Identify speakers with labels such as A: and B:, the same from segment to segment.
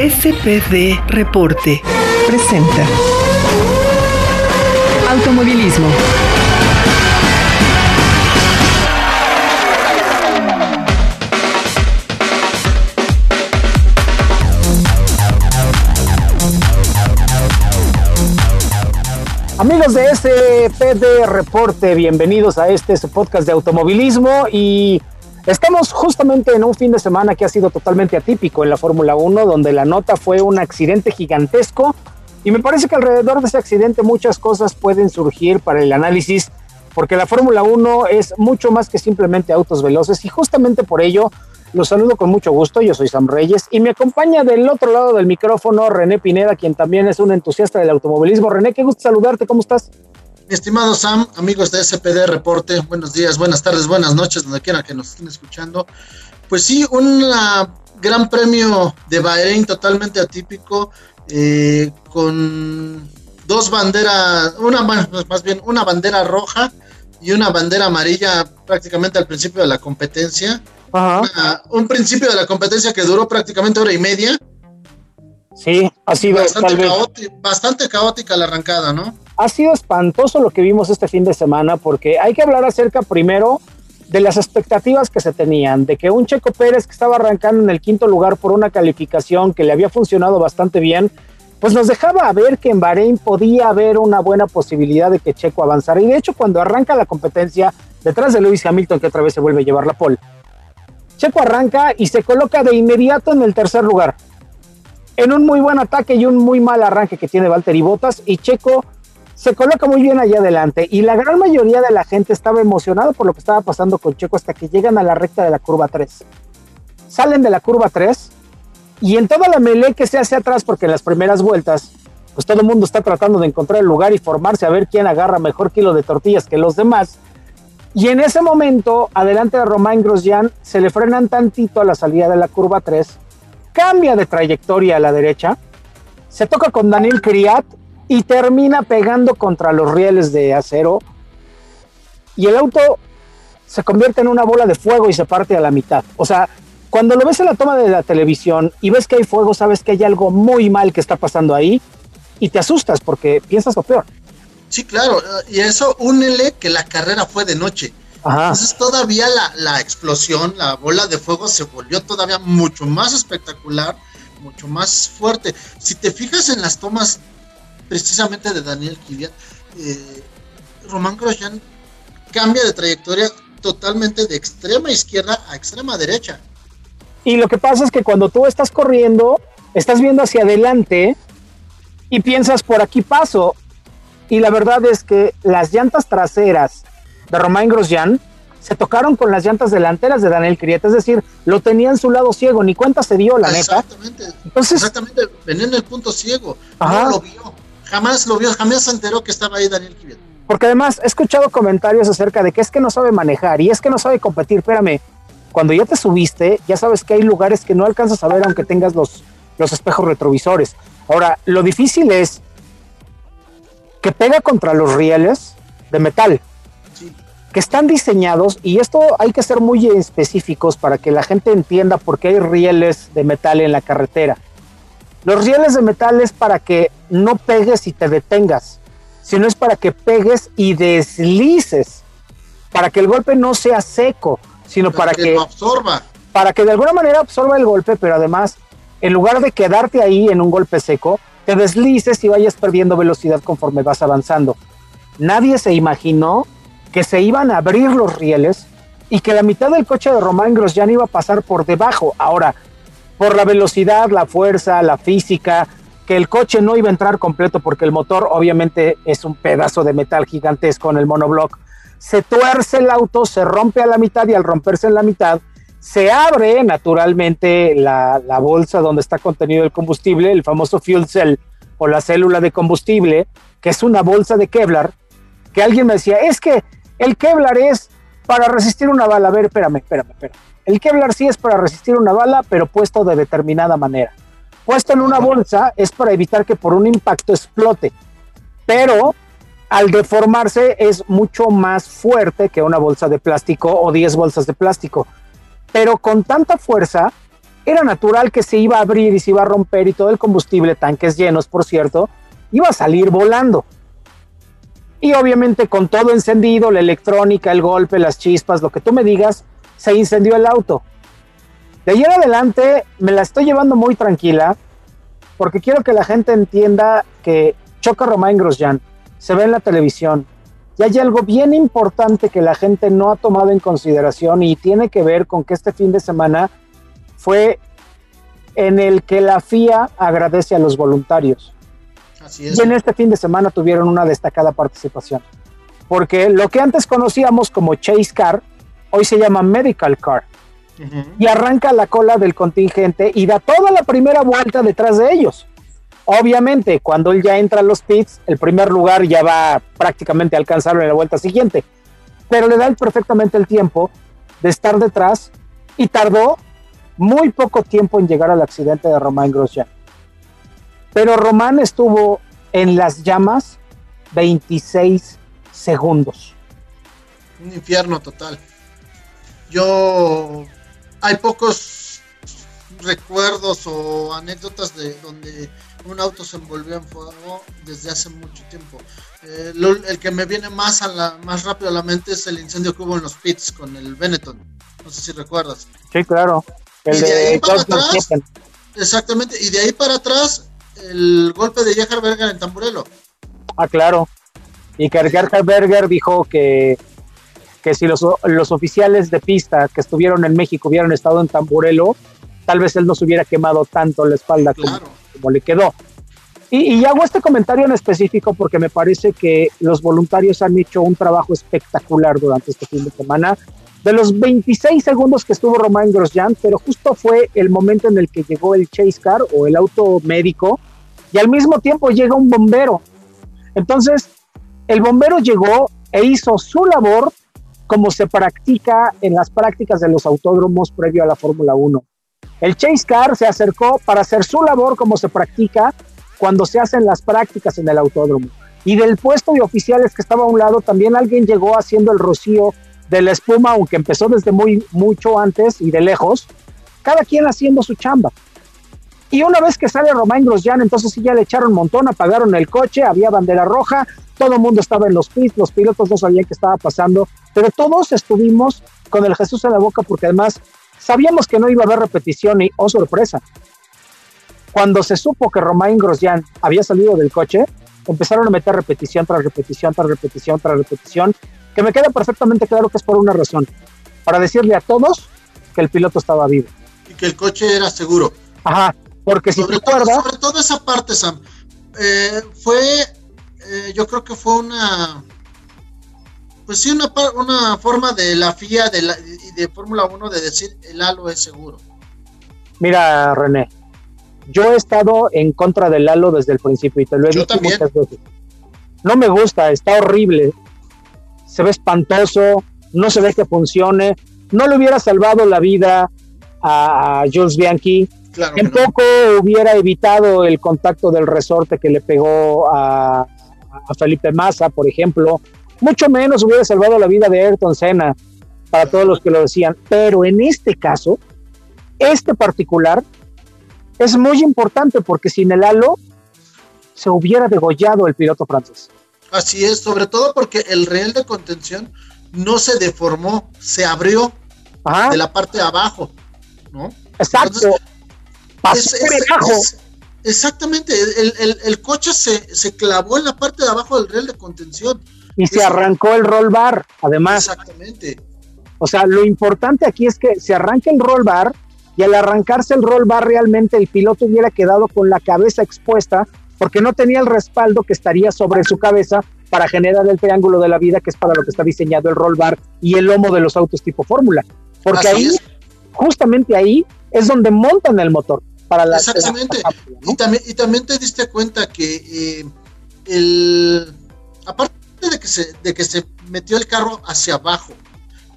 A: SPD Reporte presenta
B: Automovilismo.
C: Amigos de SPD Reporte, bienvenidos a este su podcast de automovilismo y estamos justamente en un fin de semana que ha sido totalmente atípico en la Fórmula 1, donde la nota fue un accidente gigantesco y me parece que alrededor de ese accidente muchas cosas pueden surgir para el análisis, porque la Fórmula 1 es mucho más que simplemente autos veloces y justamente por ello los saludo con mucho gusto, yo soy Sam Reyes y me acompaña del otro lado del micrófono René Pineda, quien también es un entusiasta del automovilismo. René, qué gusto saludarte, ¿cómo estás?
D: Mi estimado Sam, amigos de SPD Reporte, buenos días, buenas tardes, buenas noches, donde quiera que nos estén escuchando. Pues sí, un gran premio de Bahrein totalmente atípico, eh, con dos banderas, una más bien una bandera roja y una bandera amarilla prácticamente al principio de la competencia un principio de la competencia que duró prácticamente hora y media.
C: Sí, sido
D: bastante, bastante caótica la arrancada, ¿no?
C: Ha sido espantoso lo que vimos este fin de semana porque hay que hablar acerca primero de las expectativas que se tenían, de que un Checo Pérez que estaba arrancando en el quinto lugar por una calificación que le había funcionado bastante bien, pues nos dejaba ver que en Bahrein podía haber una buena posibilidad de que Checo avanzara. Y de hecho, cuando arranca la competencia detrás de Lewis Hamilton, que otra vez se vuelve a llevar la pole, Checo arranca y se coloca de inmediato en el tercer lugar. En un muy buen ataque y un muy mal arranque que tiene Valtteri Bottas y Checo se coloca muy bien allá adelante y la gran mayoría de la gente estaba emocionada por lo que estaba pasando con Checo hasta que llegan a la recta de la curva 3. Salen de la curva 3 y en toda la melee que se hace atrás porque en las primeras vueltas pues todo el mundo está tratando de encontrar el lugar y formarse a ver quién agarra mejor kilo de tortillas que los demás y en ese momento, adelante de Romain Grosjean, se le frenan tantito a la salida de la curva 3, cambia de trayectoria a la derecha, se toca con Daniel Criat y termina pegando contra los rieles de acero. Y el auto se convierte en una bola de fuego y se parte a la mitad. O sea, cuando lo ves en la toma de la televisión y ves que hay fuego, sabes que hay algo muy mal que está pasando ahí y te asustas porque piensas lo peor.
D: Sí, claro, y eso únele que la carrera fue de noche. Entonces todavía la, la, explosión, la bola de fuego se volvió todavía mucho más espectacular, mucho más fuerte. Si te fijas en las tomas precisamente de Daniel Kvyat, eh, Román Grosjean cambia de trayectoria totalmente de extrema izquierda a extrema derecha.
C: Y lo que pasa es que cuando tú estás corriendo, estás viendo hacia adelante y piensas por aquí paso y la verdad es que las llantas traseras de Romain Grosjean se tocaron con las llantas delanteras de Daniel Crieta, es decir, lo tenía en su lado ciego, ni cuenta se dio, la
D: neta. Entonces, exactamente, venía en el punto ciego, no lo vio, jamás lo vio, jamás se enteró que estaba ahí Daniel Crieta.
C: Porque además he escuchado comentarios acerca de que es que no sabe manejar y es que no sabe competir, espérame, cuando ya te subiste, ya sabes que hay lugares que no alcanzas a ver aunque tengas los, los espejos retrovisores. Ahora, lo difícil es que pega contra los rieles de metal, que están diseñados, y esto hay que ser muy específicos para que la gente entienda por qué hay rieles de metal en la carretera. Los rieles de metal es para que no pegues y te detengas, sino es para que pegues y deslices, para que el golpe no sea seco, sino para, que,
D: absorba.
C: Para que de alguna manera absorba el golpe, pero además, en lugar de quedarte ahí en un golpe seco, te deslices y vayas perdiendo velocidad conforme vas avanzando. Nadie se imaginó que se iban a abrir los rieles y que la mitad del coche de Román Grosjean iba a pasar por debajo. Ahora, por la velocidad, la fuerza, la física, que el coche no iba a entrar completo porque el motor obviamente es un pedazo de metal gigantesco en el monobloc. Se tuerce el auto, se rompe a la mitad y al romperse en la mitad, se abre naturalmente la, bolsa donde está contenido el combustible, el famoso fuel cell o la célula de combustible, que es una bolsa de Kevlar, que alguien me decía, es que el Kevlar es para resistir una bala. A ver, espérame, espérame, espérame. El Kevlar sí es para resistir una bala, pero puesto de determinada manera. Puesto en una bolsa es para evitar que por un impacto explote. Pero al deformarse es mucho más fuerte que una bolsa de plástico o 10 bolsas de plástico pero con tanta fuerza era natural que se iba a abrir y se iba a romper y todo el combustible, tanques llenos, por cierto, iba a salir volando. Y obviamente con todo encendido, la electrónica, el golpe, las chispas, lo que tú me digas, se incendió el auto. De ahí en adelante me la estoy llevando muy tranquila porque quiero que la gente entienda que choca Romain Grosjean, se ve en la televisión, y hay algo bien importante que la gente no ha tomado en consideración y tiene que ver con que este fin de semana fue en el que la FIA agradece a los voluntarios. Así es. Y en este fin de semana tuvieron una destacada participación. Porque lo que antes conocíamos como Chase Car, hoy se llama Medical Car y arranca la cola del contingente y da toda la primera vuelta detrás de ellos. Obviamente, cuando él ya entra a los pits, el primer lugar ya va prácticamente a alcanzarlo en la vuelta siguiente, pero le da perfectamente el tiempo de estar detrás y tardó muy poco tiempo en llegar al accidente de Román Grosjean. Pero Román estuvo en las llamas 26 segundos.
D: Un infierno total. Yo hay pocos recuerdos o anécdotas de donde un auto se envolvió en fuego desde hace mucho tiempo. Eh, el que me viene más a la más rápido a la mente es el incendio que hubo en los pits con el Benetton. No sé si recuerdas.
C: Sí, claro.
D: El de, ahí para atrás, exactamente. Y de ahí para atrás el golpe de Gerhard Berger en Tamburelo.
C: Ah, claro. Y que Gerhard Berger dijo que que si los, los oficiales de pista que estuvieron en México hubieran estado en Tamburelo, tal vez él no se hubiera quemado tanto la espalda como, le quedó. Y, y, hago este comentario en específico porque me parece que los voluntarios han hecho un trabajo espectacular durante este fin de semana. De los 26 segundos que estuvo Romain Grosjean, pero justo fue el momento en el que llegó el Chase Car o el auto médico y al mismo tiempo llega un bombero. Entonces, el bombero llegó e hizo su labor como se practica en las prácticas de los autódromos previo a la Fórmula 1. El Chase Car se acercó para hacer su labor como se practica cuando se hacen las prácticas en el autódromo. Y del puesto de oficiales que estaba a un lado, también alguien llegó haciendo el rocío de la espuma, aunque empezó desde muy mucho antes y de lejos, cada quien haciendo su chamba. Y una vez que sale Romain Grosjean, entonces sí ya le echaron un montón, apagaron el coche, había bandera roja, todo el mundo estaba en los pits, los pilotos no sabían qué estaba pasando, pero todos estuvimos con el Jesús en la boca porque además sabíamos que no iba a haber repetición y, oh sorpresa, cuando se supo que Romain Grosjean había salido del coche, empezaron a meter repetición tras repetición tras repetición tras repetición, que me queda perfectamente claro que es por una razón, para decirle a todos que el piloto estaba vivo.
D: Y que el coche era seguro.
C: Ajá, porque si
D: sobre, todo, sobre todo esa parte, Sam, eh, fue eh, yo creo que fue una, pues sí, una, una forma de la FIA de y de Fórmula 1 de decir el halo es seguro.
C: Mira, René, yo he estado en contra del halo desde el principio y te lo he dicho muchas veces. No me gusta, está horrible, se ve espantoso, no se ve que funcione, no le hubiera salvado la vida a, Jules Bianchi, en poco hubiera evitado el contacto del resorte que le pegó a, a Felipe Massa, por ejemplo, mucho menos hubiera salvado la vida de Ayrton Senna, para todos los que lo decían, pero en este caso, este particular es muy importante porque sin el halo se hubiera degollado el piloto francés.
D: Así es, sobre todo porque el real de contención no se deformó, se abrió de la parte de abajo, ¿no?
C: Exacto. Pasó
D: Exactamente, el, coche se, se, clavó en la parte de abajo del riel de contención.
C: Y se arrancó el roll bar, además.
D: Exactamente.
C: O sea, lo importante aquí es que se arranque el roll bar y al arrancarse el roll bar realmente el piloto hubiera quedado con la cabeza expuesta porque no tenía el respaldo que estaría sobre su cabeza para generar el triángulo de la vida que es para lo que está diseñado el roll bar y el lomo de los autos tipo fórmula. Porque ahí, justamente ahí, es donde montan el motor.
D: Exactamente. y, también, y también te diste cuenta que eh, el, aparte de que, se, de que se metió el carro hacia abajo,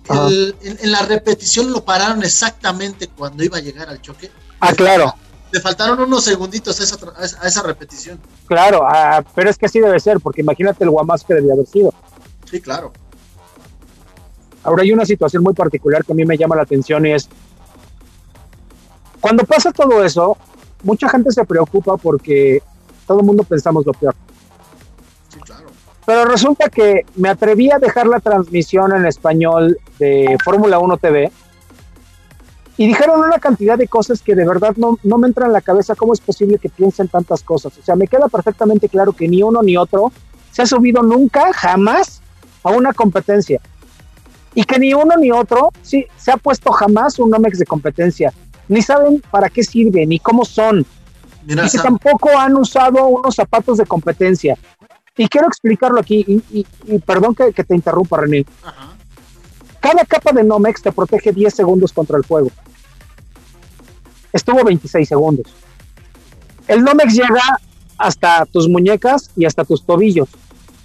D: en, la repetición lo pararon exactamente cuando iba a llegar al choque.
C: Ah, claro.
D: Le faltaron unos segunditos a esa, a esa repetición.
C: Claro, ah, pero es que así debe ser, porque imagínate el guamás que debía haber sido.
D: Sí, claro.
C: Ahora hay una situación muy particular que a mí me llama la atención y es Cuando pasa todo eso, mucha gente se preocupa porque todo el mundo pensamos lo peor.
D: Sí, claro.
C: Pero resulta que me atreví a dejar la transmisión en español de Fórmula 1 TV y dijeron una cantidad de cosas que de verdad no, no me entran en la cabeza cómo es posible que piensen tantas cosas. O sea, me queda perfectamente claro que ni uno ni otro se ha subido nunca, jamás, a una competencia. Y que ni uno ni otro sí, se ha puesto jamás un Nomex de competencia. Ni saben para qué sirve, ni cómo son.
D: Mira,
C: y que tampoco han usado unos zapatos de competencia. Y quiero explicarlo aquí, y, y- y perdón que, que te interrumpa, René.
D: ajá,
C: Cada capa de Nomex te protege 10 segundos contra el fuego. Estuvo 26 segundos. El Nomex llega hasta tus muñecas y hasta tus tobillos.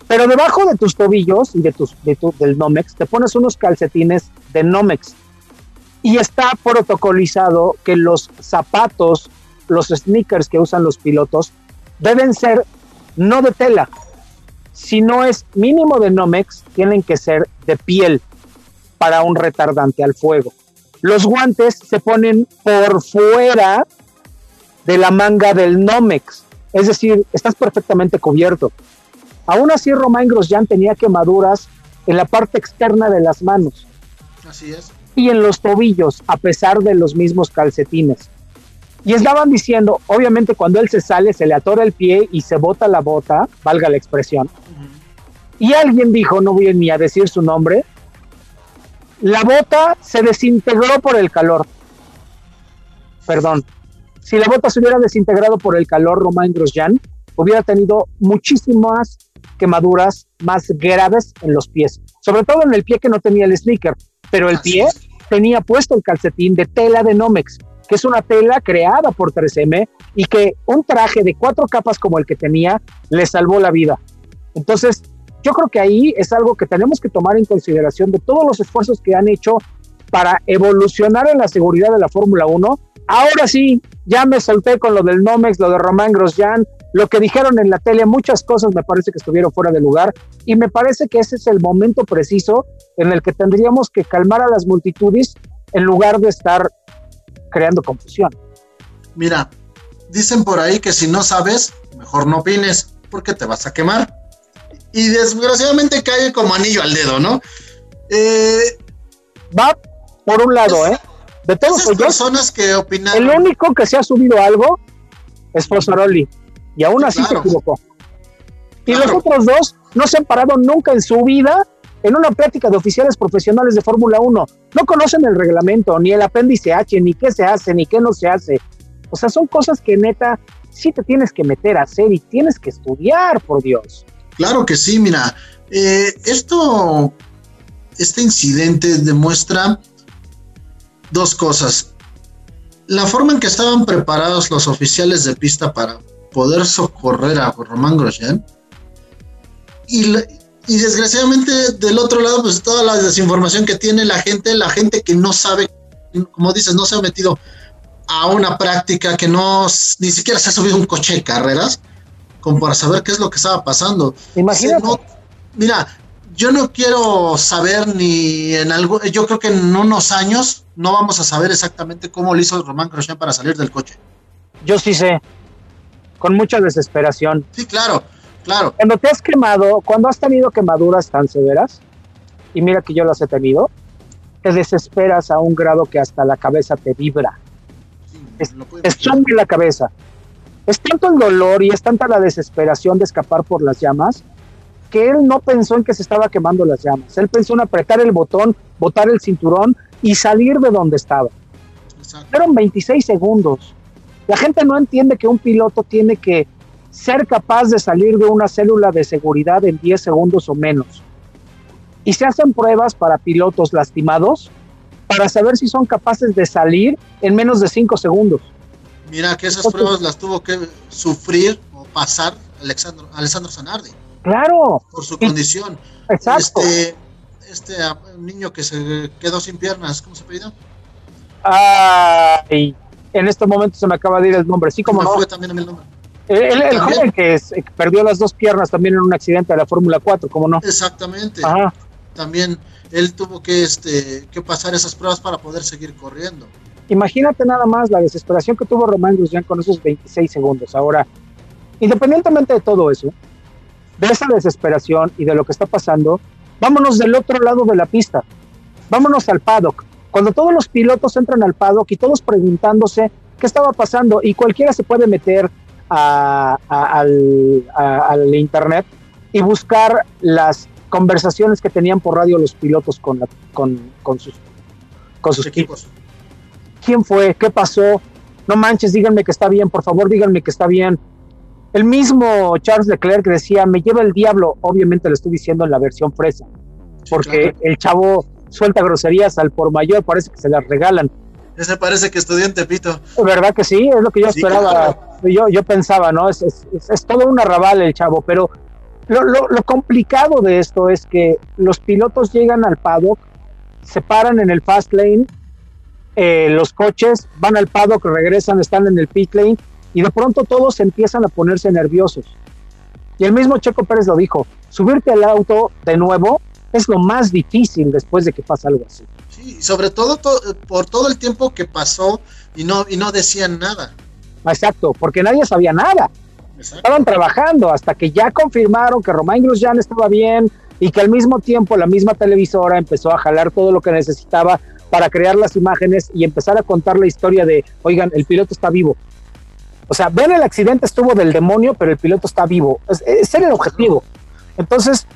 C: Pero debajo de tus tobillos y de tus, de tu- del Nomex te pones unos calcetines de Nomex. Y está protocolizado que los zapatos, los sneakers que usan los pilotos, deben ser no de tela. Si no es mínimo de Nomex, tienen que ser de piel para un retardante al fuego. Los guantes se ponen por fuera de la manga del Nomex, es decir, estás perfectamente cubierto. Aún así, Romain Grosjean tenía quemaduras en la parte externa de las manos
D: así es.
C: Y en los tobillos, a pesar de los mismos calcetines. Y estaban diciendo, obviamente cuando él se sale, se le atora el pie y se bota la bota, valga la expresión, y alguien dijo, no voy ni a decir su nombre, la bota se desintegró por el calor. Perdón. Si la bota se hubiera desintegrado por el calor, Romain Grosjean hubiera tenido muchísimas quemaduras más graves en los pies, sobre todo en el pie que no tenía el sneaker, pero el pie. Tenía puesto el calcetín de tela de Nomex, que es una tela creada por 3M y que un traje de cuatro capas como el que tenía le salvó la vida. Entonces, yo creo que ahí es algo que tenemos que tomar en consideración de todos los esfuerzos que han hecho para evolucionar en la seguridad de la Fórmula 1. Ahora sí, ya me solté con lo del Nomex, lo de Román Grosjean, lo que dijeron en la tele, muchas cosas me parece que estuvieron fuera de lugar y me parece que ese es el momento preciso en el que tendríamos que calmar a las multitudes en lugar de estar creando confusión.
D: Mira, dicen por ahí que si no sabes, mejor no opines, porque te vas a quemar. Y desgraciadamente cae como anillo al dedo, ¿no? Eh,
C: Va por un lado,
D: Es-
C: ¿eh? De ellos,
D: personas que
C: el
D: opinaron,
C: único que se ha subido algo es Fossaroli. Y aún
D: Sí,
C: así
D: claro.
C: se equivocó. Y
D: Claro.
C: los otros dos no se han parado nunca en su vida en una plática de oficiales profesionales de Fórmula 1. No conocen el reglamento, ni el apéndice H, ni qué se hace, ni qué no se hace. O sea, son cosas que neta sí te tienes que meter a hacer y tienes que estudiar, por Dios.
D: claro que sí, mira, eh, esto, este incidente demuestra dos cosas. La forma en que estaban preparados los oficiales de pista para poder socorrer a Román Grosjean y, y desgraciadamente del otro lado pues toda la desinformación que tiene la gente, la gente que no sabe, como dices, no se ha metido a una práctica que no ni siquiera se ha subido un coche de carreras como para saber qué es lo que estaba pasando.
C: Imagínate.
D: No- mira, yo no quiero saber ni en algo, yo creo que en unos años no vamos a saber exactamente cómo lo hizo Román Grosjean para salir del coche.
C: Yo sí sé, con mucha desesperación.
D: Sí, claro, claro.
C: Cuando te has quemado, cuando has tenido quemaduras tan severas, y mira que yo las he tenido, te desesperas a un grado que hasta la cabeza te vibra,
D: Sí,
C: Es- te la cabeza. Es tanto el dolor y es tanta la desesperación de escapar por las llamas que él no pensó en que se estaba quemando las llamas. Él pensó en apretar el botón, botar el cinturón y salir de donde estaba.
D: Exacto.
C: Fueron 26 segundos. La gente no entiende que un piloto tiene que ser capaz de salir de una célula de seguridad en 10 segundos o menos. Y se hacen pruebas para pilotos lastimados para saber si son capaces de salir en menos de 5 segundos.
D: Mira que esas pruebas las tuvo que sufrir o pasar Alexandro, Alessandro Zanardi
C: Claro,
D: por su
C: Y-
D: condición.
C: exacto.
D: Este, este ah, niño que se quedó sin piernas, ¿cómo se pidió?
C: Ay, en este momento se me acaba de ir el nombre. Sí, como no.
D: fue también el nombre.
C: El, el- el
D: También.
C: joven que, es- que perdió las dos piernas también en un accidente de la Fórmula 4, como no.
D: Exactamente.
C: Ajá.
D: También él tuvo que, este, que pasar esas pruebas para poder seguir corriendo.
C: Imagínate nada más la desesperación que tuvo Román Grosjean con esos 26 segundos. Ahora, independientemente de todo eso, de esa desesperación y de lo que está pasando, vámonos del otro lado de la pista. Vámonos al paddock. Cuando todos los pilotos entran al paddock y todos preguntándose qué estaba pasando y cualquiera se puede meter al, internet y buscar las conversaciones que tenían por radio los pilotos con, con, sus, con sus equipos. ¿Quién fue? ¿Qué pasó? No manches, díganme que está bien, por favor, díganme que está bien. El mismo Charles Leclerc decía, me lleva el diablo, obviamente lo estoy diciendo en la versión fresa, porque el chavo suelta groserías al por mayor, parece que se las regalan.
D: Ese parece que estudiante Pito.
C: ¿Verdad que sí? Es lo que yo esperaba. Yo, yo pensaba, ¿no? Es, es, todo un arrabal el chavo, pero lo, lo, complicado de esto es que los pilotos llegan al paddock, se paran en el fast lane, eh, los coches van al paddock, regresan, están en el pit lane y de pronto todos empiezan a ponerse nerviosos. Y el mismo Checo Pérez lo dijo, subirte al auto de nuevo es lo más difícil después de que pasa algo así.
D: Sí, sobre todo por todo el tiempo que pasó y no, y no decían nada.
C: Exacto, porque nadie sabía nada. Estaban trabajando hasta que ya confirmaron que Romain Grosjean estaba bien y que al mismo tiempo la misma televisora empezó a jalar todo lo que necesitaba para crear las imágenes y empezar a contar la historia de, oigan, el piloto está vivo. O sea, ven el accidente estuvo del demonio, pero el piloto está vivo. Ese era el objetivo. Entonces,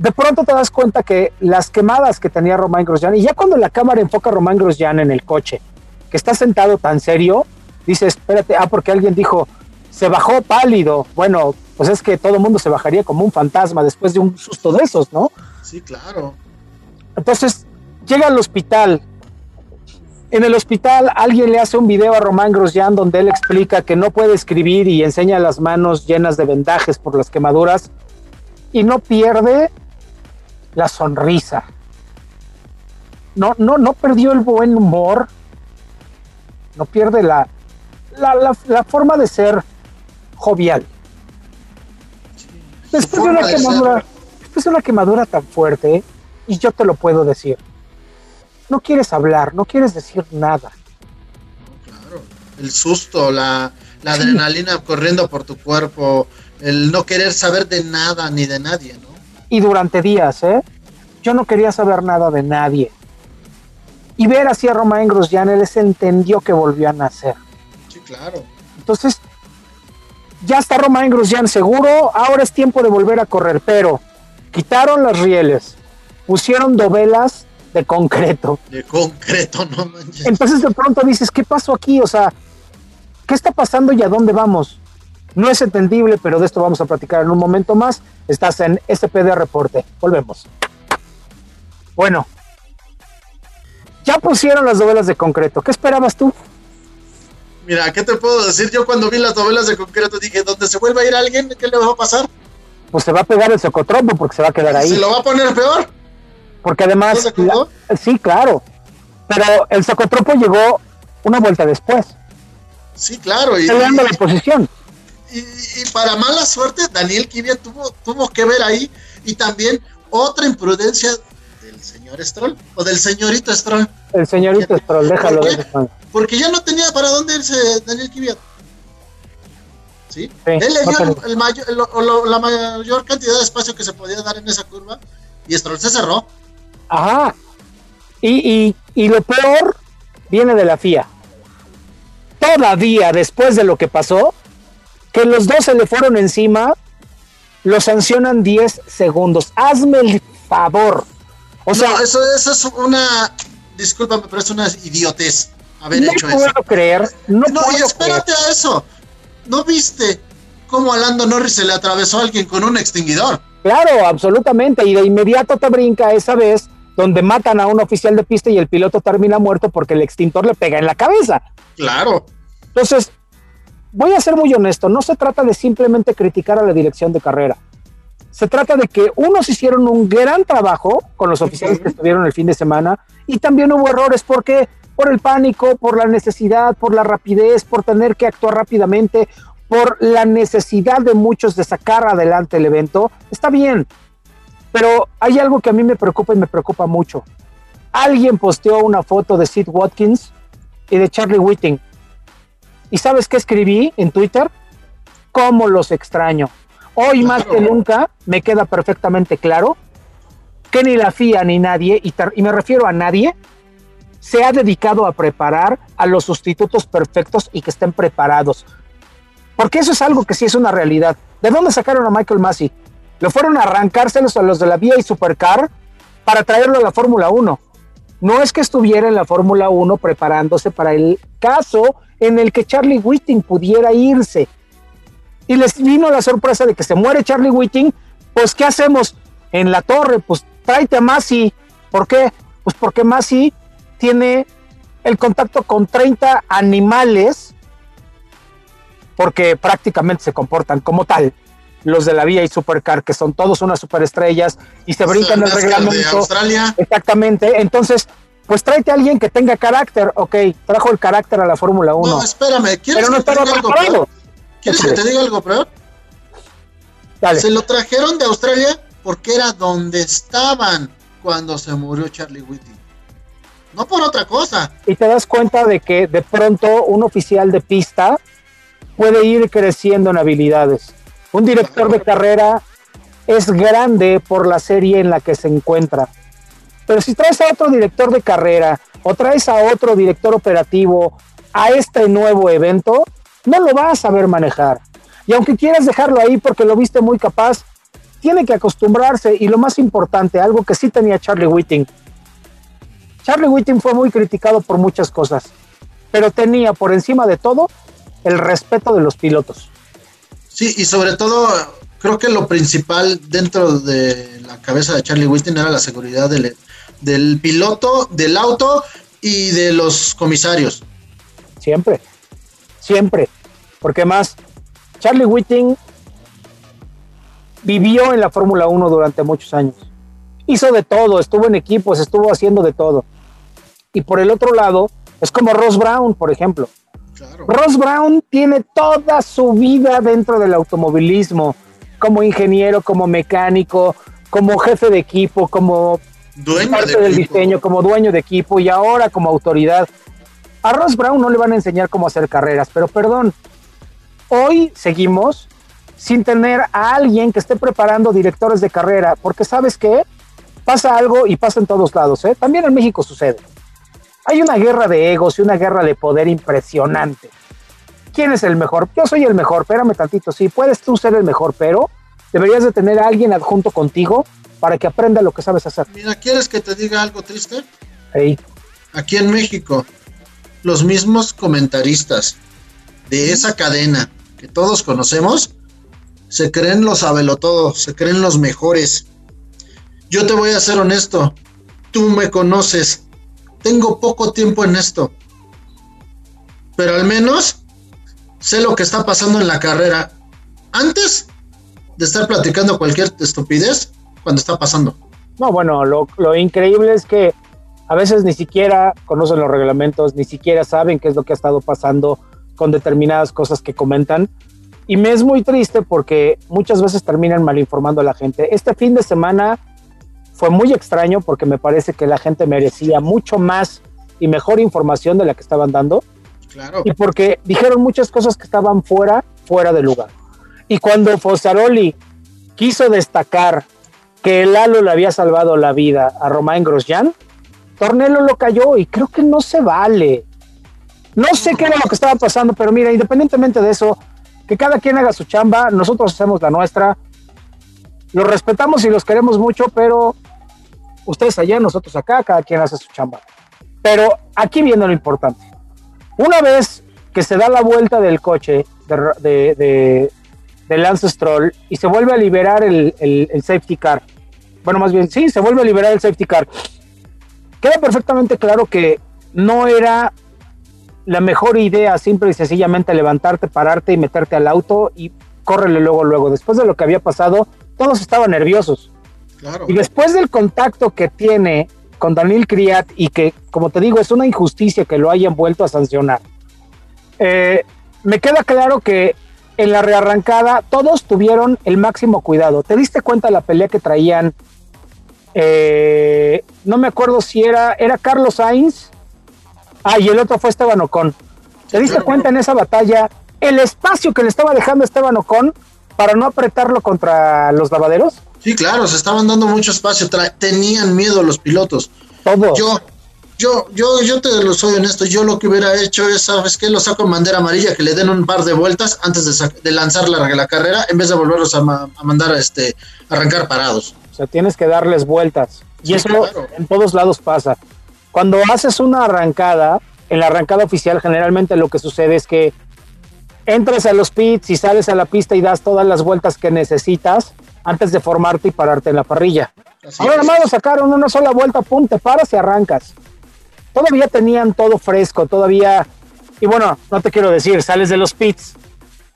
C: de pronto te das cuenta que las quemadas que tenía Romain Grosjean, y ya cuando la cámara enfoca a Romain Grosjean en el coche, que está sentado tan serio, dice, espérate, ah, porque alguien dijo, se bajó pálido. Bueno, pues es que todo el mundo se bajaría como un fantasma después de un susto de esos, ¿no?
D: Sí, claro.
C: Entonces, llega al hospital. En el hospital alguien le hace un video a Román Grosjean donde él explica que no puede escribir y enseña las manos llenas de vendajes por las quemaduras y no pierde la sonrisa. No, no, no perdió el buen humor. No pierde la, la, forma de ser jovial. Después de, una quemadura, después de una quemadura tan fuerte, y yo te lo puedo decir, no quieres hablar, no quieres decir nada.
D: Claro, el susto, la, adrenalina corriendo por tu cuerpo, el no querer saber de nada ni de nadie, ¿no?
C: Y durante días, ¿eh? Yo no quería saber nada de nadie. Y ver así a Romain Grosjean, él se entendió que volvió a nacer.
D: Claro.
C: Entonces, ya está Romain Grosjean seguro, ahora es tiempo de volver a correr, pero quitaron las rieles, pusieron dovelas de concreto.
D: De concreto, no manches.
C: Entonces de pronto dices, ¿qué pasó aquí? O sea, ¿qué está pasando y a dónde vamos? No es entendible, pero de esto vamos a platicar en un momento más. Estás en SPD Reporte. Volvemos. Bueno, ya pusieron las dovelas de concreto. ¿Qué esperabas tú?
D: Mira, ¿qué te puedo decir? Yo cuando vi las novelas de concreto dije, ¿dónde se vuelva a ir alguien? ¿Qué le va a pasar?
C: Pues se va a pegar el socotropo porque se va a quedar ahí.
D: ¿Se lo va a poner peor?
C: Porque además... sí, claro. Pero el socotropo llegó una vuelta después.
D: Sí, claro.
C: Y, la posición.
D: Y, para mala suerte, Daniel Kibia tuvo, tuvo que ver ahí. Y también otra imprudencia del señor Stroll o del señorito Stroll.
C: El señorito Stroll, déjalo.
D: de porque ya no tenía para dónde irse Daniel Kiviat. ¿Sí? Él le dio el, mayor, la mayor cantidad de espacio que se podía dar en esa curva y Stroll se cerró.
C: Ajá. Y, y lo peor viene de la FIA. Todavía después de lo que pasó, que los dos se le fueron encima, lo sancionan 10 segundos. Hazme el favor.
D: O sea, eso, eso es una. Discúlpame, pero es una idiotez haber
C: no
D: hecho
C: puedo creer, no, no
D: y espérate a eso. ¿No viste cómo a Lando Norris se le atravesó a alguien con un extinguidor?
C: Claro, absolutamente. Y de inmediato te brinca esa vez donde matan a un oficial de pista y el piloto termina muerto porque el extintor le pega en la cabeza.
D: Claro.
C: Entonces, voy a ser muy honesto, no se trata de simplemente criticar a la dirección de carrera. Se trata de que unos hicieron un gran trabajo con los oficiales que estuvieron el fin de semana y también hubo errores porque por el pánico, por la necesidad, por la rapidez, por tener que actuar rápidamente, por la necesidad de muchos de sacar adelante el evento, está bien. Pero hay algo que a mí me preocupa y me preocupa mucho. Alguien posteó una foto de Sid Watkins y de Charlie Whiting. ¿Y sabes qué escribí en Twitter? ¿Cómo los extraño? Hoy más que nunca me queda perfectamente claro que ni la FIA ni nadie, y, y me refiero a nadie, se ha dedicado a preparar a los sustitutos perfectos y que estén preparados. Porque eso es algo que sí es una realidad. ¿De dónde sacaron a Michael Massey? Le fueron a arrancárselos a los de la Vía y Supercar para traerlo a la Fórmula 1. No es que estuviera en la Fórmula 1 preparándose para el caso en el que Charlie Whiting pudiera irse. Y les vino la sorpresa de que se muere Charlie Whiting, pues ¿qué hacemos? En la torre, pues tráete a Massey. ¿Por qué? Pues porque Massey tiene el contacto con 30 animales, porque prácticamente se comportan como tal los de la vía y supercar, que son todos unas superestrellas y se brincan el reglamento.
D: Australia.
C: Exactamente. Entonces, pues tráete a alguien que tenga carácter. Ok, trajo el carácter a la Fórmula 1.
D: No, espérame, ¿quieres
C: pero no
D: que te diga algo peor? ¿Quieres que te diga algo peor?
C: Dale.
D: Se lo trajeron de Australia porque era donde estaban cuando se murió Charlie Whiting. No por otra cosa.
C: Y te das cuenta de que de pronto un oficial de pista puede ir creciendo en habilidades. Un director de carrera es grande por la serie en la que se encuentra. Pero si traes a otro director de carrera o traes a otro director operativo a este nuevo evento, no lo vas a saber manejar. Y aunque quieras dejarlo ahí porque lo viste muy capaz, tiene que acostumbrarse. Y lo más importante, algo que sí tenía Charlie Whiting. Charlie Whiting fue muy criticado por muchas cosas, pero tenía por encima de todo el respeto de los pilotos.
D: Sí, y sobre todo, creo que lo principal dentro de la cabeza de Charlie Whiting era la seguridad del, del piloto, del auto y de los comisarios.
C: Siempre, siempre. Porque más, Charlie Whiting vivió en la Fórmula 1 durante muchos años. Hizo de todo, estuvo en equipos, estuvo haciendo de todo. Y por el otro lado, es como Ross Brown, por ejemplo.
D: Claro.
C: Ross Brown tiene toda su vida dentro del automovilismo, como ingeniero, como mecánico, como jefe de equipo, como
D: Dueño
C: parte
D: de
C: del
D: equipo.
C: diseño, como dueño de equipo y ahora como autoridad. A Ross Brown no le van a enseñar cómo hacer carreras, pero perdón, hoy seguimos sin tener a alguien que esté preparando directores de carrera, porque sabes qué, pasa algo y pasa en todos lados, ¿eh? también en México sucede. Hay una guerra de egos y una guerra de poder impresionante. ¿Quién es el mejor? Yo soy el mejor, espérame tantito, sí, puedes tú ser el mejor, pero deberías de tener a alguien adjunto contigo para que aprenda lo que sabes hacer.
D: Mira, ¿quieres que te diga algo triste?
C: Ey,
D: Aquí en México, los mismos comentaristas de esa cadena que todos conocemos se creen los sabelotodos, se creen los mejores. Yo te voy a ser honesto, tú me conoces, tengo poco tiempo en esto, pero al menos sé lo que está pasando en la carrera antes de estar platicando cualquier estupidez cuando está pasando.
C: No, bueno, lo, lo increíble es que a veces ni siquiera conocen los reglamentos, ni siquiera saben qué es lo que ha estado pasando con determinadas cosas que comentan. Y me es muy triste porque muchas veces terminan malinformando a la gente. Este fin de semana fue muy extraño porque me parece que la gente merecía mucho más y mejor información de la que estaban dando Y porque dijeron muchas cosas que estaban fuera, fuera de lugar. Y cuando Fossaroli quiso destacar que el Lalo le había salvado la vida a Romain Grosjean, Tornelo lo cayó y creo que no se vale. No sé qué era lo que estaba pasando, pero mira, independientemente de eso, que cada quien haga su chamba, nosotros hacemos la nuestra, los respetamos y los queremos mucho, pero ustedes allá, nosotros acá, cada quien hace su chamba. Pero aquí viene lo importante. Una vez que se da la vuelta del coche de, de, de, de Lance Stroll y se vuelve a liberar el, el, el, safety car, bueno, más bien, sí, se vuelve a liberar el safety car, queda perfectamente claro que no era la mejor idea simple y sencillamente levantarte, pararte y meterte al auto y córrele luego, luego. Después de lo que había pasado, todos estaban nerviosos.
D: Claro.
C: Y después del contacto que tiene con Daniel Criat y que, como te digo, es una injusticia que lo hayan vuelto a sancionar. Eh, me queda claro que en la rearrancada todos tuvieron el máximo cuidado. ¿Te diste cuenta de la pelea que traían? Eh, no me acuerdo si era, era Carlos Sainz Ah, y el otro fue Esteban Ocon. ¿Te diste cuenta en esa batalla el espacio que le estaba dejando Esteban Ocon para no apretarlo contra los lavaderos?
D: Sí, claro, se estaban dando mucho espacio, tenían miedo los pilotos. Yo, yo, yo, yo te lo soy honesto, yo lo que hubiera hecho es, ¿sabes qué? Lo saco en bandera amarilla, que le den un par de vueltas antes de, lanzar la, la, carrera, en vez de volverlos a, mandar a este, arrancar parados.
C: O sea, tienes que darles vueltas. Y eso en todos lados pasa. Cuando haces una arrancada, en la arrancada oficial generalmente lo que sucede es que entras a los pits y sales a la pista y das todas las vueltas que necesitas antes de formarte y pararte en la parrilla. Ahora nada más sacaron una sola vuelta, pum, te paras y arrancas todavía tenían todo fresco, todavía, y bueno, no te quiero decir, sales de los pits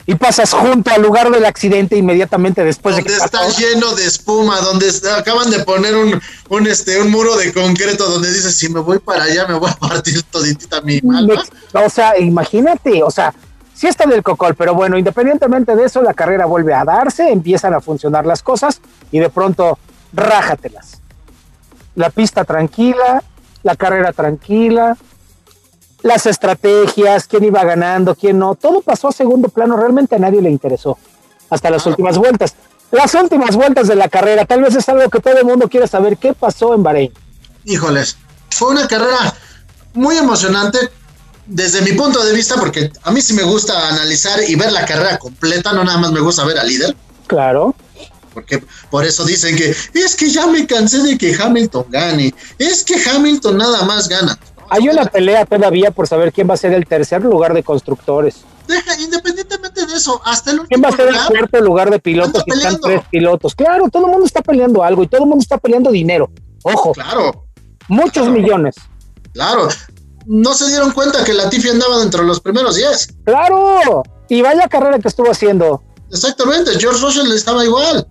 C: y pasas junto al lugar del accidente inmediatamente después
D: donde
C: de que
D: está lleno de espuma, donde acaban de poner un, un, este, un muro de concreto donde dices, si me voy para allá me voy a partir toditita mi malva.
C: O sea, imagínate, o sea, sí está del cocol, pero bueno, independientemente de eso, la carrera vuelve a darse, empiezan a funcionar las cosas y de pronto rájatelas. La pista tranquila, la carrera tranquila, las estrategias, quién iba ganando, quién no, todo pasó a segundo plano, realmente a nadie le interesó hasta las últimas vueltas. Las últimas vueltas de la carrera, tal vez es algo que todo el mundo quiere saber, ¿qué pasó en Bahrein?
D: Híjoles, fue una carrera muy emocionante desde mi punto de vista, porque a mí sí me gusta analizar y ver la carrera completa, no nada más me gusta ver al líder.
C: Claro
D: porque por eso dicen que es que ya me cansé de que Hamilton gane, es que Hamilton nada más gana.
C: Hay una pelea todavía por saber quién va a ser el tercer lugar de constructores.
D: Deja, independientemente de eso, hasta el
C: último ¿Quién va a ser el cuarto lugar de pilotos si están tres pilotos? Claro, todo el mundo está peleando algo y todo el mundo está peleando dinero. Ojo.
D: Claro.
C: Muchos millones.
D: Claro. No se dieron cuenta que la Tiffy andaba dentro de los primeros 10.
C: Claro. Y vaya carrera que estuvo haciendo.
D: Exactamente, George Russell estaba igual.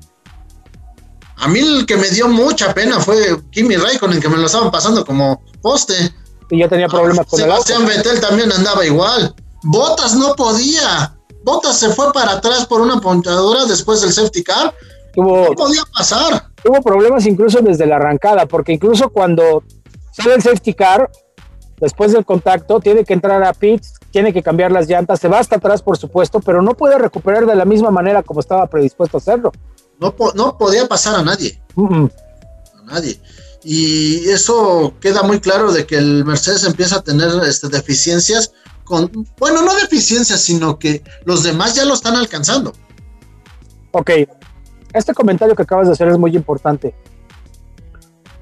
D: A mí el que me dio mucha pena fue Kimi Raikkonen, que me lo estaban pasando como poste.
C: Y yo tenía problemas con
D: Sebastián el Vettel también andaba igual. Botas no podía. Botas se fue para atrás por una puntuadora después del safety car. no podía pasar.
C: Tuvo problemas incluso desde la arrancada, porque incluso cuando sale el safety car, después del contacto, tiene que entrar a pits, tiene que cambiar las llantas, se va hasta atrás, por supuesto, pero no puede recuperar de la misma manera como estaba predispuesto a hacerlo.
D: No, no podía pasar a nadie. A nadie. Y eso queda muy claro de que el Mercedes empieza a tener este, deficiencias con, bueno, no deficiencias, sino que los demás ya lo están alcanzando.
C: Ok, este comentario que acabas de hacer es muy importante,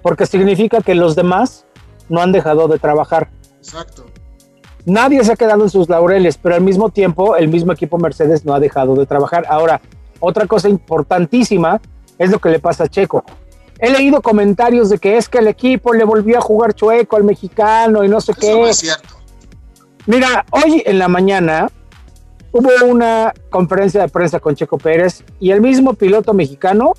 C: porque significa que los demás no han dejado de trabajar.
D: Exacto.
C: Nadie se ha quedado en sus laureles, pero al mismo tiempo el mismo equipo Mercedes no ha dejado de trabajar. Ahora, otra cosa importantísima es lo que le pasa a Checo. He leído comentarios de que es que el equipo le volvió a jugar chueco al mexicano y no sé qué.
D: es cierto.
C: Mira, hoy en la mañana hubo una conferencia de prensa con Checo Pérez y el mismo piloto mexicano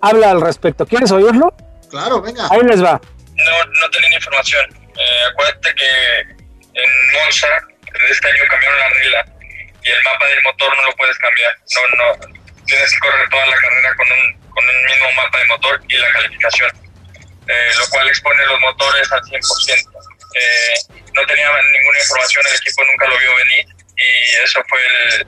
C: habla al respecto. ¿Quieres oírlo?
D: Claro, venga.
C: Ahí les va.
B: No, no tenía información. Eh, acuérdate que en Monza, este año cambiaron la regla y el mapa del motor no lo puedes cambiar. No, no, tienes que correr toda la carrera con un, con un mismo mapa de motor y la calificación, eh, lo cual expone los motores al 100%. Eh, no tenía ninguna información, el equipo nunca lo vio venir y eso fue el...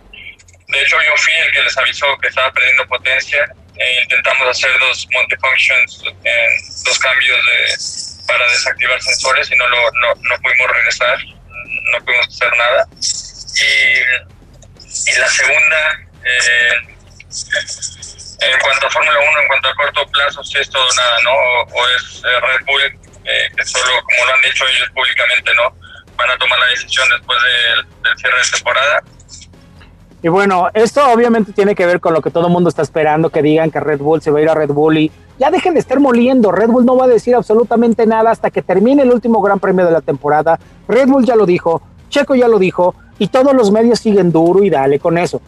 B: De hecho, yo fui el que les avisó que estaba perdiendo potencia e intentamos hacer dos multifunctions, eh, dos cambios de, para desactivar sensores y no, lo, no, no pudimos regresar, no pudimos hacer nada. Y y la segunda, eh, en cuanto a Fórmula 1, en cuanto a corto plazo, si es todo nada, ¿no? O, es eh, Red Bull, eh, que solo, como lo han dicho ellos públicamente, ¿no? Van a tomar la decisión después del cierre de temporada.
C: Y bueno, esto obviamente tiene que ver con lo que todo el mundo está esperando, que digan que Red Bull se va a ir a Red Bull y ya dejen de estar moliendo. Red Bull no va a decir absolutamente nada hasta que termine el último Gran Premio de la temporada. Red Bull ya lo dijo, Checo ya lo dijo, y todos los medios siguen duro y dale con eso.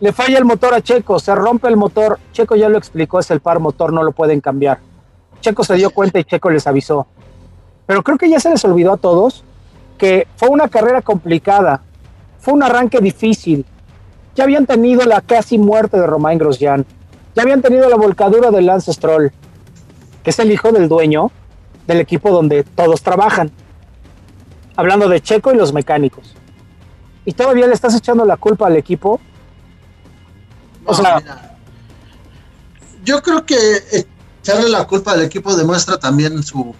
C: Le falla el motor a Checo, se rompe el motor. Checo ya lo explicó, es el par motor, no lo pueden cambiar. Checo se dio cuenta y Checo les avisó. Pero creo que ya se les olvidó a todos que fue una carrera complicada, fue un arranque difícil. Ya habían tenido la casi muerte de Romain Grosjean, ya habían tenido la volcadura de Lance Stroll, que es el hijo del dueño del equipo donde todos trabajan. hablando de Checo y los mecánicos. Y todavía le estás echando la culpa al equipo.
D: o sea, yo creo que echarle la culpa al equipo demuestra también su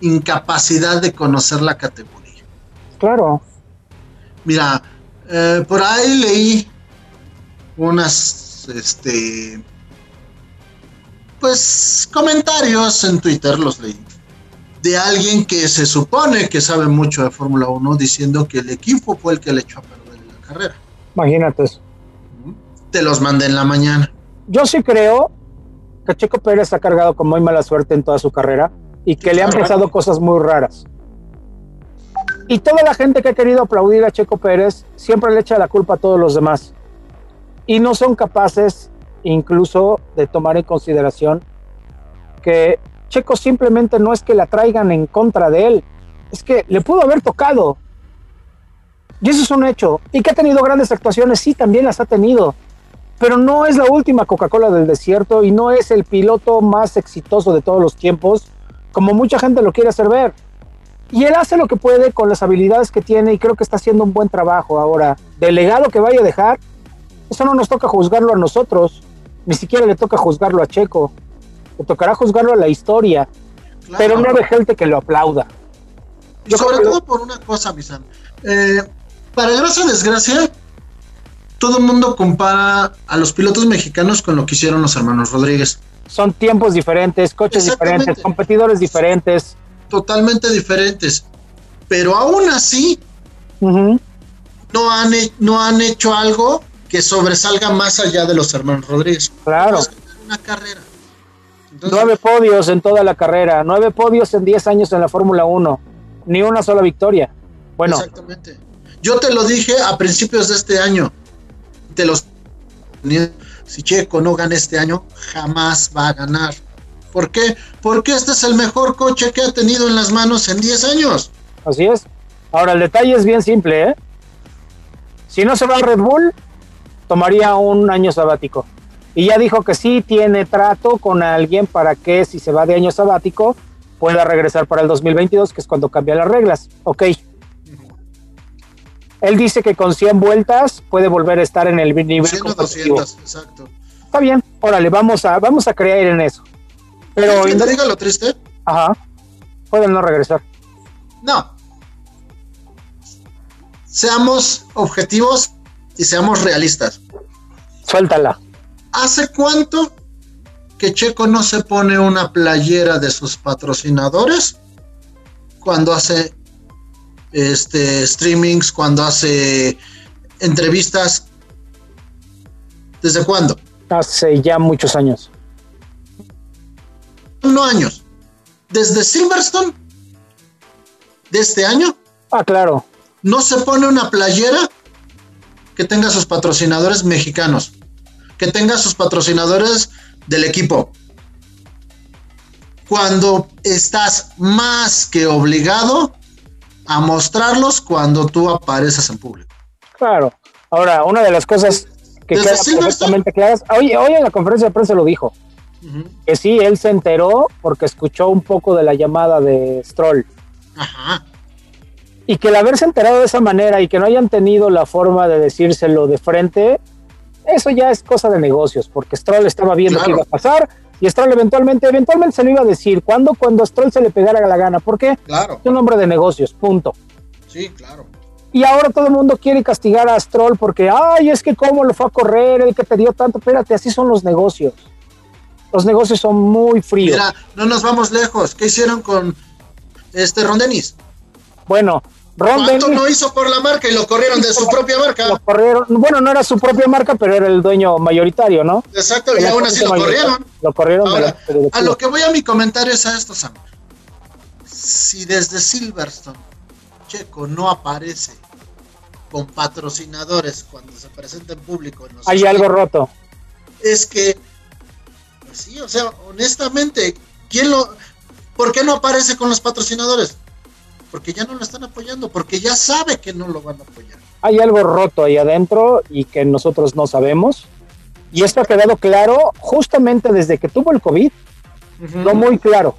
D: incapacidad de conocer la categoría.
C: Claro.
D: Mira, eh, por ahí leí unas, este, pues comentarios en Twitter, los leí, de alguien que se supone que sabe mucho de Fórmula 1 diciendo que el equipo fue el que le echó a perder la carrera.
C: Imagínate eso.
D: Te los mandé en la mañana.
C: Yo sí creo que Checo Pérez ha cargado con muy mala suerte en toda su carrera y que le han pasado cosas muy raras. Y toda la gente que ha querido aplaudir a Checo Pérez siempre le echa la culpa a todos los demás. Y no son capaces incluso de tomar en consideración que Checo simplemente no es que la traigan en contra de él, es que le pudo haber tocado. Y eso es un hecho. Y que ha tenido grandes actuaciones, sí, también las ha tenido. Pero no es la última Coca-Cola del desierto y no es el piloto más exitoso de todos los tiempos, como mucha gente lo quiere hacer ver. Y él hace lo que puede con las habilidades que tiene y creo que está haciendo un buen trabajo. Ahora, del legado que vaya a dejar, eso no nos toca juzgarlo a nosotros, ni siquiera le toca juzgarlo a Checo. Le tocará juzgarlo a la historia, pero no de gente que lo aplauda.
D: Y sobre todo por una cosa, Misan. Eh, para gracia desgracia, todo el mundo compara a los pilotos mexicanos con lo que hicieron los hermanos Rodríguez.
C: Son tiempos diferentes, coches diferentes, competidores diferentes
D: totalmente diferentes, pero aún así no, han, no han hecho algo que sobresalga más allá de los hermanos Rodríguez.
C: Claro.
D: Una carrera.
C: nueve podios en toda la carrera, nueve podios en diez años en la Fórmula 1, ni una sola victoria. Bueno.
D: Exactamente. Yo te lo dije a principios de este año. Te los si Checo no gana este año, jamás va a ganar. ¿Por qué? Porque este es el mejor coche que ha tenido en las manos en 10 años.
C: Así es. Ahora, el detalle es bien simple, ¿eh? Si no se va a Red Bull, tomaría un año sabático. Y ya dijo que sí tiene trato con alguien para que si se va de año sabático, pueda regresar para el 2022, que es cuando cambian las reglas. Ok. Él dice que con 100 vueltas puede volver a estar en el nivel
D: 100 200, exacto.
C: Está bien, órale, vamos a, vamos a creer en eso. Pero
D: ¿Te diga lo triste?
C: Ajá. Pueden no regresar.
D: No. Seamos objetivos y seamos realistas.
C: Suéltala.
D: ¿Hace cuánto que Checo no se pone una playera de sus patrocinadores cuando hace este streamings, cuando hace entrevistas? ¿Desde cuándo?
C: Hace ya muchos años
D: años. Desde Silverstone, de este año.
C: Ah, claro.
D: No se pone una playera que tenga sus patrocinadores mexicanos, que tenga sus patrocinadores del equipo. Cuando estás más que obligado a mostrarlos cuando tú apareces en público.
C: Claro. Ahora, una de las cosas que queda perfectamente claras, hoy, hoy en la conferencia de prensa lo dijo, que sí, él se enteró porque escuchó un poco de la llamada de Stroll. Ajá. Y que el haberse enterado de esa manera y que no hayan tenido la forma de decírselo de frente, eso ya es cosa de negocios, porque Stroll estaba viendo qué iba a pasar y Stroll eventualmente, eventualmente se lo iba a decir. ¿Cuándo? Cuando Stroll se le pegara la gana. ¿Por qué?
D: Claro.
C: Es un hombre de negocios, punto.
D: Sí, claro.
C: Y ahora todo el mundo quiere castigar a Stroll porque, ay, es que cómo lo fue a correr, el que te dio tanto. Espérate, así son los negocios los negocios son muy fríos.
D: Mira, no nos vamos lejos. ¿Qué hicieron con este Ron Dennis?
C: Bueno,
D: Ron ¿Cuánto no hizo por la marca y lo corrieron de su propia marca?
C: Lo corrieron, bueno, no era su propia marca, pero era el dueño mayoritario, ¿no?
D: Exacto, y aún así lo corrieron.
C: Lo corrieron.
D: a lo que voy a mi comentario es a esto, Sam. Si desde Silverstone Checo no aparece con patrocinadores cuando se presenta en público.
C: Hay algo roto.
D: Es que sí, o sea, honestamente, ¿quién lo, ¿por qué no aparece con los patrocinadores? Porque ya no lo están apoyando, porque ya sabe que no lo van a apoyar.
C: Hay algo roto ahí adentro y que nosotros no sabemos. Y esto ha quedado claro justamente desde que tuvo el COVID. No muy claro.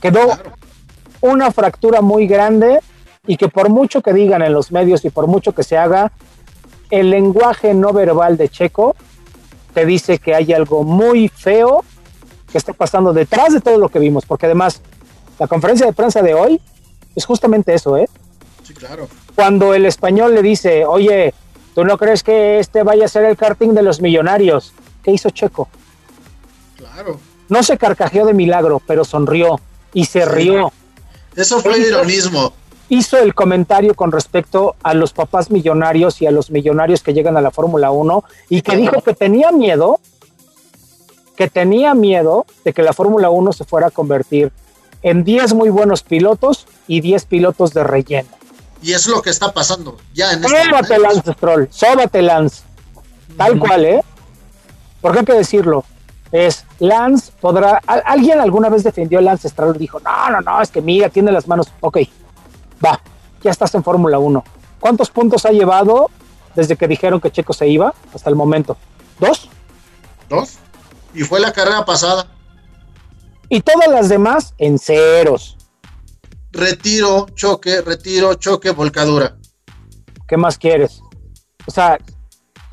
C: Quedó una fractura muy grande y que por mucho que digan en los medios y por mucho que se haga, el lenguaje no verbal de Checo te dice que hay algo muy feo que está pasando detrás de todo lo que vimos, porque además la conferencia de prensa de hoy es justamente eso, ¿eh?
D: Sí, claro.
C: Cuando el español le dice, oye, ¿tú no crees que este vaya a ser el karting de los millonarios? ¿Qué hizo Checo?
D: Claro.
C: No se carcajeó de milagro, pero sonrió y se rió.
D: Eso fue
C: Hizo-
D: ironismo.
C: Hizo el comentario con respecto a los papás millonarios y a los millonarios que llegan a la Fórmula 1 y que dijo que tenía miedo, que tenía miedo de que la Fórmula 1 se fuera a convertir en 10 muy buenos pilotos y 10 pilotos de relleno.
D: Y es lo que está pasando ya en este
C: Sóbate. Lance Stroll, sóbate, Lance. Tal cual, ¿eh? Porque hay que decirlo. Es Lance podrá. ¿al- ¿Alguien alguna vez defendió a Lance Stroll? Dijo, no, no, no, es que mira, tiene las manos. Ok, va, ya estás en Fórmula 1. ¿Cuántos puntos ha llevado desde que dijeron que Checo se iba hasta el momento? ¿Dos?
D: ¿Dos? Y fue la carrera pasada.
C: Y todas las demás en ceros.
D: Retiro, choque, retiro, choque, volcadura.
C: ¿Qué más quieres? O sea,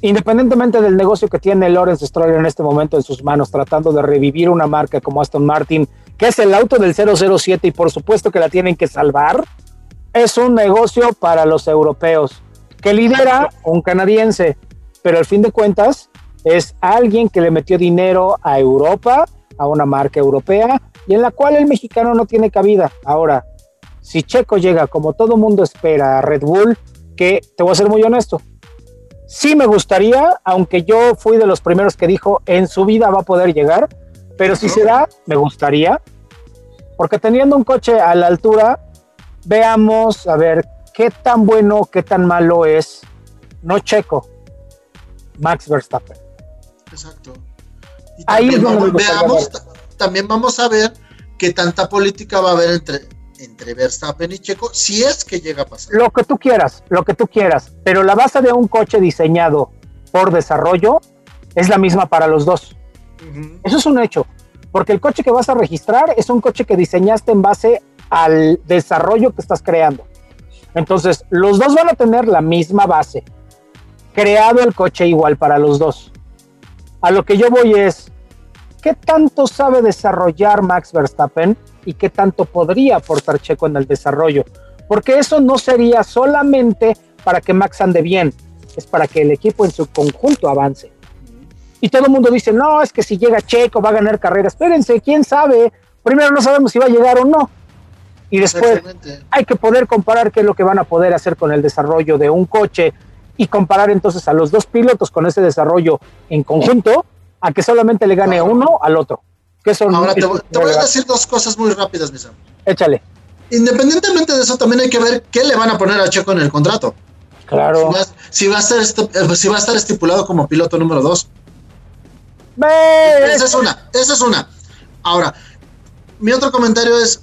C: independientemente del negocio que tiene Lawrence Stroll en este momento en sus manos, tratando de revivir una marca como Aston Martin, que es el auto del 007 y por supuesto que la tienen que salvar, es un negocio para los europeos, que lidera un canadiense, pero al fin de cuentas es alguien que le metió dinero a Europa, a una marca europea, y en la cual el mexicano no tiene cabida. Ahora, si Checo llega como todo mundo espera a Red Bull, que te voy a ser muy honesto, sí me gustaría, aunque yo fui de los primeros que dijo en su vida va a poder llegar, pero si se da, me gustaría, porque teniendo un coche a la altura, veamos a ver qué tan bueno, qué tan malo es, no Checo, Max Verstappen.
D: Exacto. Y
C: Ahí es donde
D: vamos, veamos, ta- también vamos a ver qué tanta política va a haber entre, entre Verstappen y Checo, si es que llega a pasar.
C: Lo que tú quieras, lo que tú quieras, pero la base de un coche diseñado por desarrollo es la misma para los dos. Eso es un hecho, porque el coche que vas a registrar es un coche que diseñaste en base al desarrollo que estás creando. Entonces, los dos van a tener la misma base, creado el coche igual para los dos. A lo que yo voy es, ¿qué tanto sabe desarrollar Max Verstappen y qué tanto podría aportar Checo en el desarrollo? Porque eso no sería solamente para que Max ande bien, es para que el equipo en su conjunto avance. Y todo el mundo dice, no, es que si llega Checo va a ganar carrera. Espérense, quién sabe. Primero no sabemos si va a llegar o no. Y después hay que poder comparar qué es lo que van a poder hacer con el desarrollo de un coche y comparar entonces a los dos pilotos con ese desarrollo en conjunto a que solamente le gane uno al otro. Que eso
D: Ahora te, voy- te voy a decir dos cosas muy rápidas, mis amigos.
C: Échale.
D: Independientemente de eso, también hay que ver qué le van a poner a Checo en el contrato. Si
C: Claro.
D: va, si va a, estar eh, si va a estar estipulado como piloto número dos. Esa es una, esa es una. Ahora, mi otro comentario es,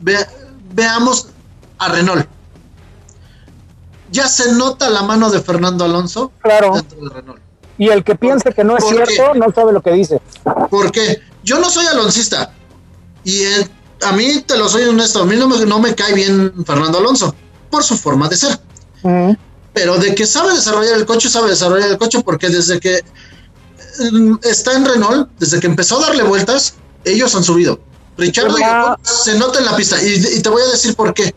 D: ve- veamos a Renault. Ya se nota la mano de Fernando Alonso
C: Claro.
D: dentro de Renault.
C: Y el que piense que no es cierto no sabe lo que dice.
D: Porque yo no soy aloncista. Y a mí, te lo soy honesto, a mí no me, no me cae bien Fernando Alonso, por su forma de ser.
C: Ujú.
D: Pero de que sabe desarrollar el coche, sabe desarrollar el coche porque desde que mm, está en Renault, desde que empezó a darle vueltas, ellos han subido. Richardo se nota en la pista. Y, y te voy a decir por qué.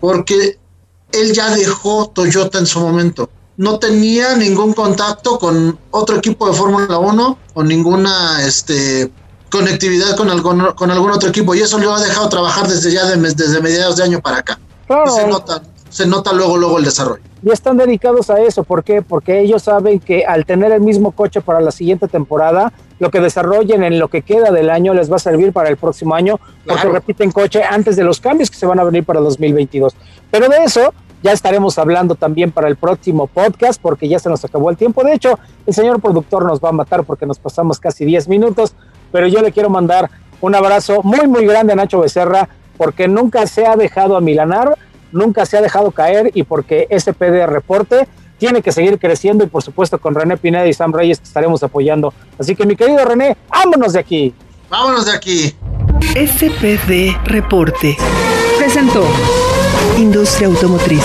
D: Porque él ya dejó Toyota en su momento. No tenía ningún contacto con otro equipo de Fórmula 1 o ninguna este, conectividad con algún, con algún otro equipo. Y eso lo ha dejado trabajar desde ya de, desde mediados de año para acá. Y se
C: Claro.
D: nota, se nota luego, luego el desarrollo.
C: y están dedicados a eso. ¿Por qué? Porque ellos saben que al tener el mismo coche para la siguiente temporada, lo que desarrollen en lo que queda del año les va a servir para el próximo año, porque
D: Claro.
C: repiten coche antes de los cambios que se van a venir para 2022. Pero de eso ya estaremos hablando también para el próximo podcast, porque ya se nos acabó el tiempo. De hecho, el señor productor nos va a matar porque nos pasamos casi 10 minutos, pero yo le quiero mandar un abrazo muy, muy grande a Nacho Becerra, porque nunca se ha dejado amilanar, nunca se ha dejado caer y porque SPD Reporte tiene que seguir creciendo y por supuesto con René Pineda y Sam Reyes que estaremos apoyando. Así que mi querido René, vámonos de aquí.
D: Vámonos de aquí.
A: SPD Reporte. Presentó Industria automotriz